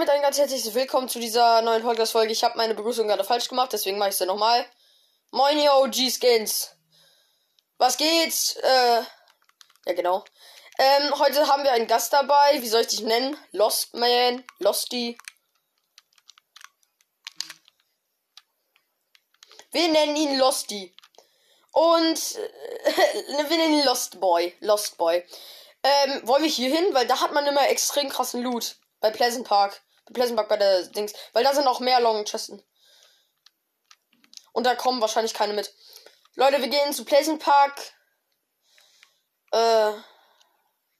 Damit ein ganz herzliches Willkommen zu dieser neuen Podcast-Folge. Ich habe meine Begrüßung gerade falsch gemacht, deswegen mache ich sie nochmal. Moin, ihr OG-Skins. Was geht's? Äh, ja genau. Ähm, heute haben wir einen Gast dabei. Wie soll ich dich nennen? Lost Man? Losty? Wir nennen ihn Losty. Und äh, wir nennen ihn Lost Boy. Lost Boy. Ähm, wollen wir hier hin? Weil da hat man immer extrem krassen Loot. Bei Pleasant Park. Pleasant Park bei der Dings. Weil da sind auch mehr Long Chesten. Und da kommen wahrscheinlich keine mit. Leute, wir gehen zu Pleasant Park. Äh.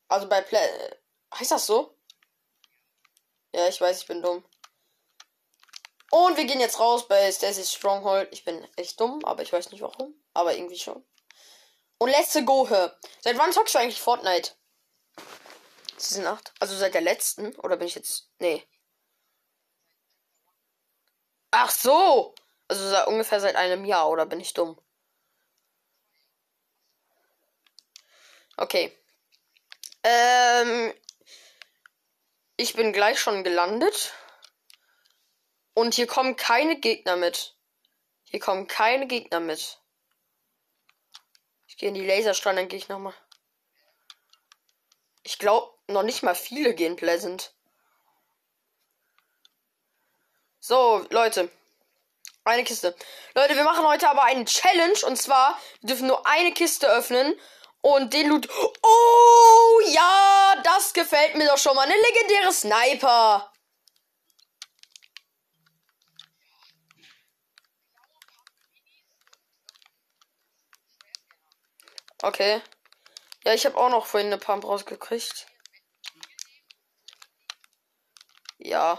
Also bei Ple Heißt das so? Ja, ich weiß, ich bin dumm. Und wir gehen jetzt raus bei Stacy's Stronghold. Ich bin echt dumm, aber ich weiß nicht warum. Aber irgendwie schon. Und let's go her. Seit wann zockst du eigentlich Fortnite? Season 8? Also seit der letzten? Oder bin ich jetzt. Nee. Ach so! Also seit, ungefähr seit einem Jahr, oder bin ich dumm? Okay. Ähm. Ich bin gleich schon gelandet. Und hier kommen keine Gegner mit. Hier kommen keine Gegner mit. Ich gehe in die Laserstrahl, dann gehe ich nochmal. Ich glaube, noch nicht mal viele gehen Pleasant. So, Leute. Eine Kiste. Leute, wir machen heute aber einen Challenge. Und zwar, wir dürfen nur eine Kiste öffnen. Und den Loot. Oh, ja, das gefällt mir doch schon mal. Eine legendäre Sniper. Okay. Ja, ich habe auch noch vorhin eine Pump rausgekriegt. Ja.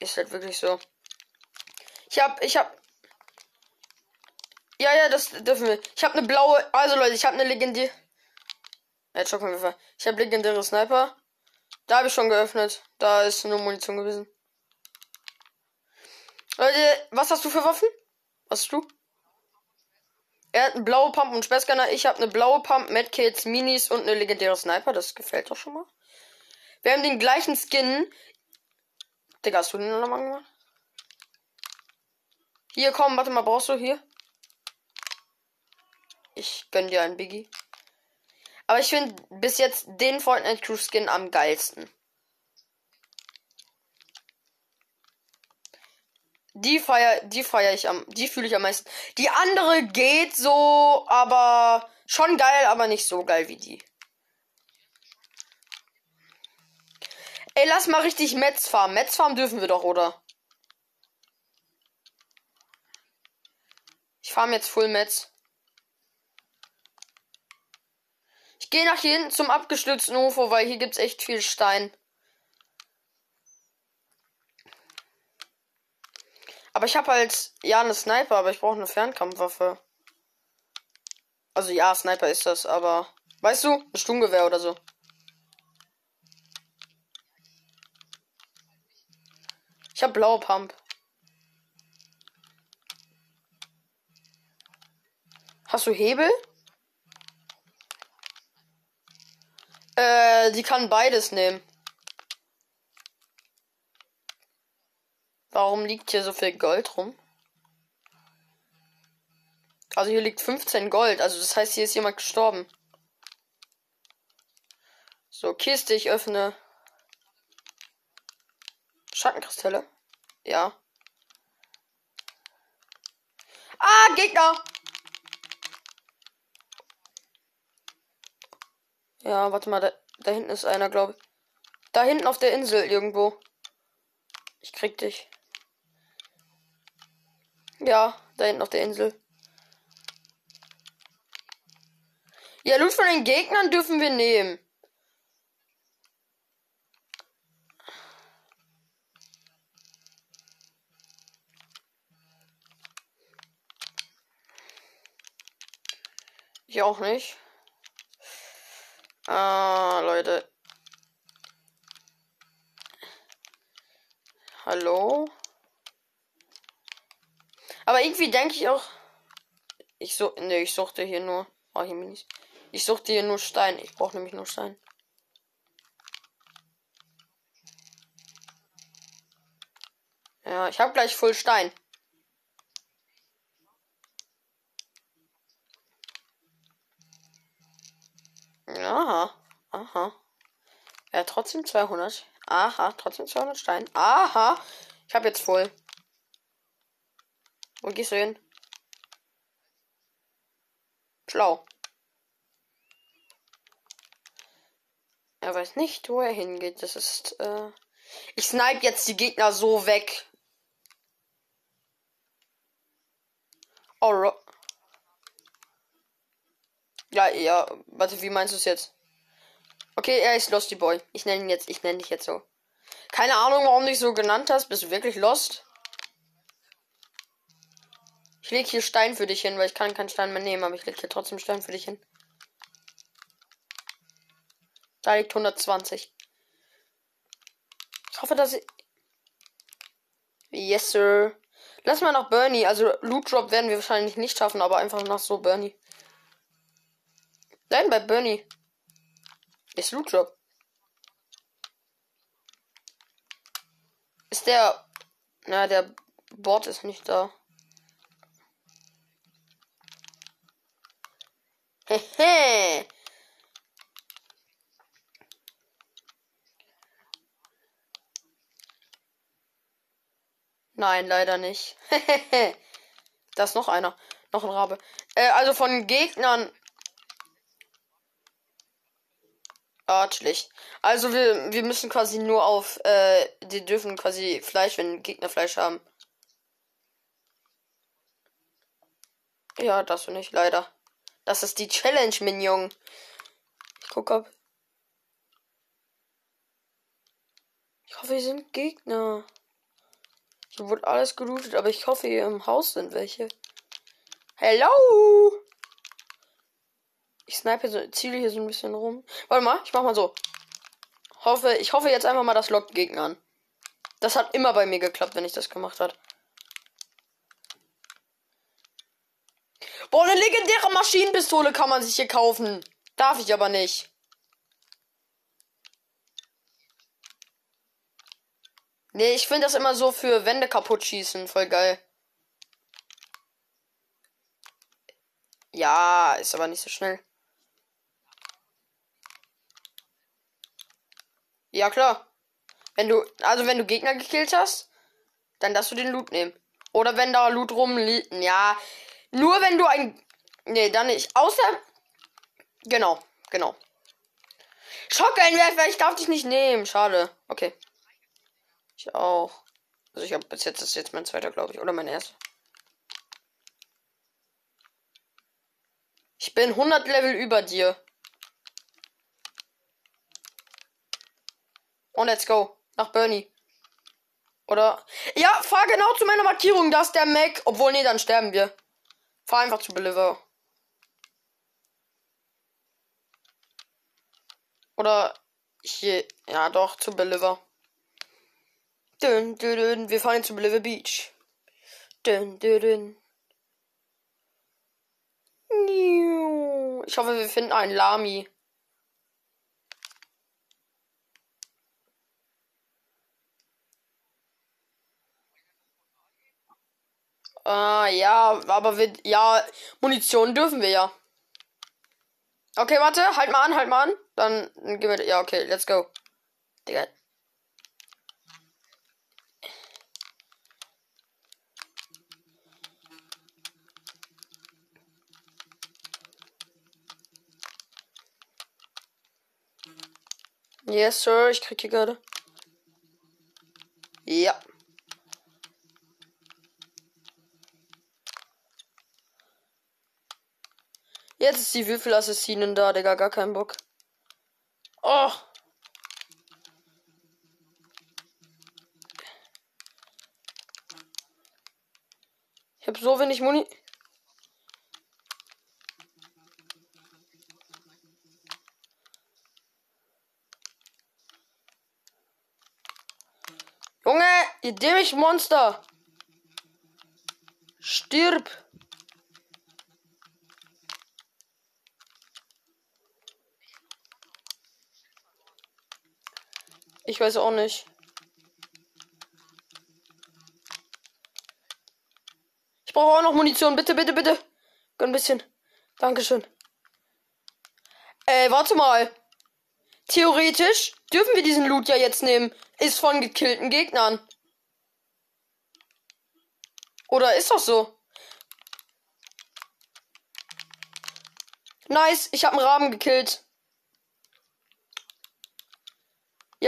Ist halt wirklich so. Ich hab, ich hab. Ja, ja, das dürfen wir. Ich habe eine blaue. Also Leute, ich habe eine legendäre. Ja, Schockwerfer. Ich habe legendäre Sniper. Da habe ich schon geöffnet. Da ist nur Munition gewesen. Leute, was hast du für Waffen? Was hast du? Er hat eine blaue Pump und Sperrscanner. Ich habe eine blaue Pump, Medkits, Minis und eine legendäre Sniper. Das gefällt doch schon mal. Wir haben den gleichen Skin. Digga, hast du den nochmal gemacht? Hier, komm, warte mal, brauchst du hier? Ich gönn dir einen Biggie. Aber ich finde bis jetzt den Fortnite Crew Skin am geilsten. Die feier, die feier ich am, die fühle ich am meisten. Die andere geht so, aber schon geil, aber nicht so geil wie die. Ey, lass mal richtig Metz farmen. Metz farmen dürfen wir doch, oder? Ich farm jetzt Full Metz. Ich gehe nach hier hinten zum abgestürzten UFO, weil hier gibt's echt viel Stein. Aber ich habe halt, ja, eine Sniper, aber ich brauche eine Fernkampfwaffe. Also ja, Sniper ist das, aber. Weißt du, ein Sturmgewehr oder so. Ich habe blaue Pump. Hast du Hebel? Äh, die kann beides nehmen. Warum liegt hier so viel Gold rum? Also hier liegt 15 Gold. Also das heißt, hier ist jemand gestorben. So, Kiste, ich öffne. Schattenkristalle? Ja. Ah, Gegner! Ja, warte mal, da, da hinten ist einer, glaube ich. Da hinten auf der Insel irgendwo. Ich krieg dich. Ja, da hinten auf der Insel. Ja, Loot von den Gegnern dürfen wir nehmen. Ich auch nicht. Ah, Leute. Hallo? Aber irgendwie denke ich auch. Ich so. Ne, ich suchte hier nur. Oh, hier Minis. Ich suche dir nur Stein. Ich brauche nämlich nur Stein. Ja, ich habe gleich voll Stein. Aha, aha. Ja, trotzdem 200. Aha, trotzdem 200 Stein. Aha, ich habe jetzt voll. Wo gehst du hin? Schlau. Er weiß nicht, wo er hingeht. Das ist, äh Ich snipe jetzt die Gegner so weg. Oh, ja, ja, warte, wie meinst du es jetzt? Okay, er ist Losty Boy. Ich nenne ihn jetzt, ich nenne dich jetzt so. Keine Ahnung, warum du dich so genannt hast. Bist du wirklich lost? Ich lege hier Stein für dich hin, weil ich kann keinen Stein mehr nehmen, aber ich lege hier trotzdem Stein für dich hin. Da liegt 120. Ich hoffe, dass ich. Yes, sir. Lass mal nach Bernie. Also Loot Drop werden wir wahrscheinlich nicht schaffen, aber einfach nach so Bernie. Nein, bei Bernie. Ist Loot Drop. Ist der. Na, der Bot ist nicht da. Hehe. Nein, leider nicht. da ist noch einer. Noch ein Rabe. Äh, also von Gegnern Ah. Also wir, wir müssen quasi nur auf, äh, die dürfen quasi Fleisch, wenn Gegner Fleisch haben. Ja, das du nicht, leider. Das ist die Challenge, Minion. Ich guck ob. Ich hoffe, hier sind Gegner. Hier wurde alles gelootet, aber ich hoffe, hier im Haus sind welche. Hello! Ich snipe so, ziele hier so ein bisschen rum. Warte mal, ich mach mal so. Hoffe, ich hoffe jetzt einfach mal, das lockt Gegner an. Das hat immer bei mir geklappt, wenn ich das gemacht hat. Boah, eine legendäre Maschinenpistole kann man sich hier kaufen. Darf ich aber nicht. Nee, ich finde das immer so für Wände kaputt schießen. Voll geil. Ja, ist aber nicht so schnell. Ja, klar. Wenn du, also wenn du Gegner gekillt hast, dann darfst du den Loot nehmen. Oder wenn da Loot rumliegt. Ja, nur wenn du ein. Nee, dann nicht. Außer. Genau, genau. Schockeinwerfer, ich darf dich nicht nehmen. Schade. Okay. Ich auch. Also ich habe bis jetzt das ist jetzt mein zweiter, glaube ich. Oder mein erster. Ich bin 100 Level über dir. Und let's go. Nach Bernie. Oder. Ja, fahr genau zu meiner Markierung. Da ist der Mac. Obwohl, nee, dann sterben wir. Fahr einfach zu Beliver. Oder hier. Ja, doch, zu Beliver. Dün, dün, dün. Wir fahren jetzt zu Beliver Beach. Dün, dün, dün. Ich hoffe, wir finden einen Lami. Äh, ja, aber wir, ja, Munition dürfen wir ja. Okay, warte, halt mal an, halt mal an. Dann, dann gehen wir, ja, okay, let's go. Digga. Yes, Sir, ich krieg hier gerade. Ja. Jetzt ist die Würfelassassinen da, Digga, gar keinen Bock. Oh. Ich hab so wenig Muni. Junge, ihr dämlich Monster. Stirb. Ich weiß auch nicht. Ich brauche auch noch Munition. Bitte, bitte, bitte. Gönn ein bisschen. Dankeschön. Ey, warte mal. Theoretisch dürfen wir diesen Loot ja jetzt nehmen. Ist von gekillten Gegnern. Oder ist das so? Nice, ich habe einen Raben gekillt.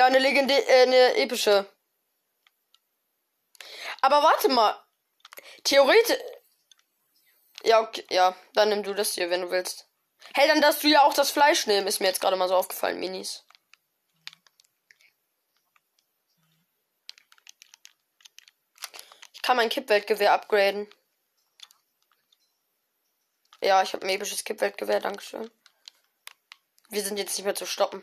Ja, eine legendä äh, eine epische. Aber warte mal. Theoretisch. Ja, okay, ja, dann nimm du das hier, wenn du willst. Hey, dann darfst du ja auch das Fleisch nehmen, ist mir jetzt gerade mal so aufgefallen, Minis. Ich kann mein Kippweltgewehr upgraden. Ja, ich habe ein episches Kippweltgewehr, dankeschön. Wir sind jetzt nicht mehr zu stoppen.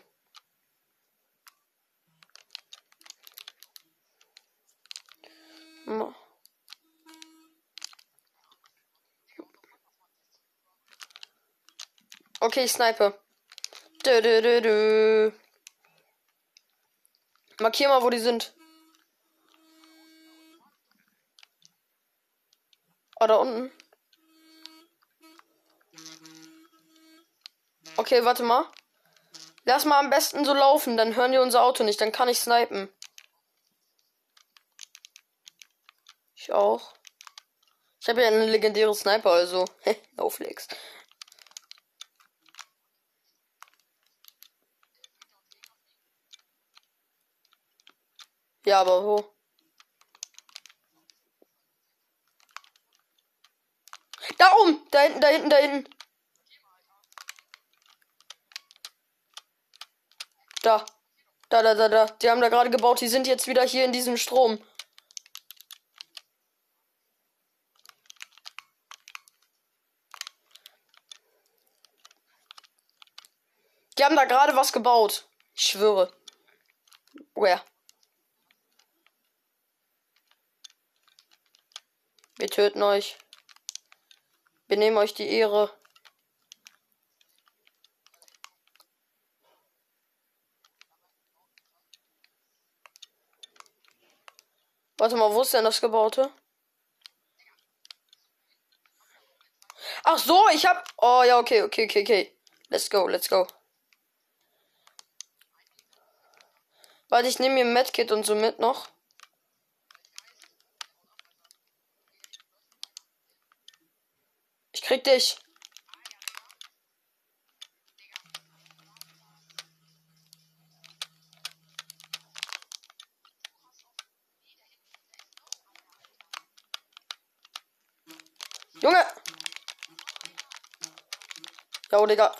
Okay, ich snipe. Dö, dö, dö, dö. Markier mal, wo die sind. Oh, da unten. Okay, warte mal. Lass mal am besten so laufen, dann hören die unser Auto nicht, dann kann ich snipen. Ich auch. Ich habe ja einen legendären Sniper, also. no Ja, aber wo? Da oben! Da hinten, da hinten, da hinten. Da. Da, da, da, da. Die haben da gerade gebaut. Die sind jetzt wieder hier in diesem Strom. Die haben da gerade was gebaut. Ich schwöre. Where? Wir töten euch. Wir nehmen euch die Ehre. Warte mal, wo ist denn das Gebaute? Ach so, ich hab. Oh ja, okay, okay, okay, okay. Let's go, let's go. Warte, ich nehme mir ein Medkit und so mit noch. Ich krieg dich. Junge! Ja, Digga.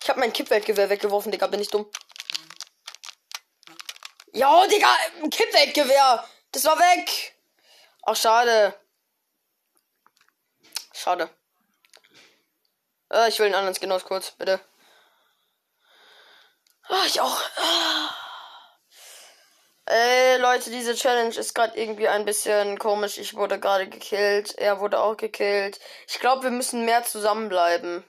Ich hab mein Kippweltgewehr weggeworfen, Digga. Bin ich dumm? Ja, Digga, ein Kippweltgewehr. Das war weg. Ach, schade. Schade. Äh, ich will einen anderen Skin aus kurz, bitte. Ah, ich auch. Ah. Ey, Leute, diese Challenge ist gerade irgendwie ein bisschen komisch. Ich wurde gerade gekillt. Er wurde auch gekillt. Ich glaube, wir müssen mehr zusammenbleiben.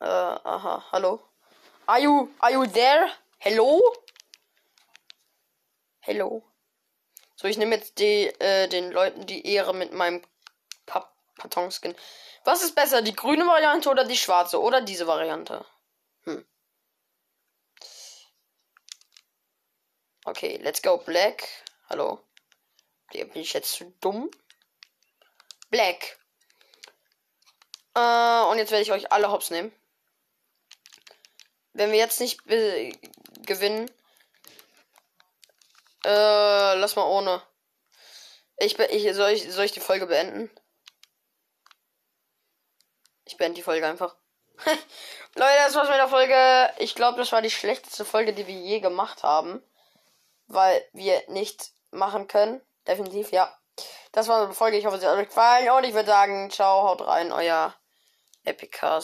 Äh, aha, hallo. Are you, are you there? Hello? Hello. So, ich nehme jetzt die, äh, den Leuten die Ehre mit meinem Patonskin. Was ist besser, die grüne Variante oder die schwarze? Oder diese Variante? Hm. Okay, let's go. Black. Hallo. Bin ich jetzt zu dumm? Black. Äh, und jetzt werde ich euch alle hops nehmen. Wenn wir jetzt nicht gewinnen. Äh, lass mal ohne. Ich, ich, soll ich, soll ich die Folge beenden? Ich beende die Folge einfach. Leute, das war's mit der Folge. Ich glaube, das war die schlechteste Folge, die wir je gemacht haben. Weil wir nicht machen können. Definitiv, ja. Das war eine Folge. Ich hoffe, sie hat euch gefallen. Und ich würde sagen, ciao, haut rein, euer Epicast.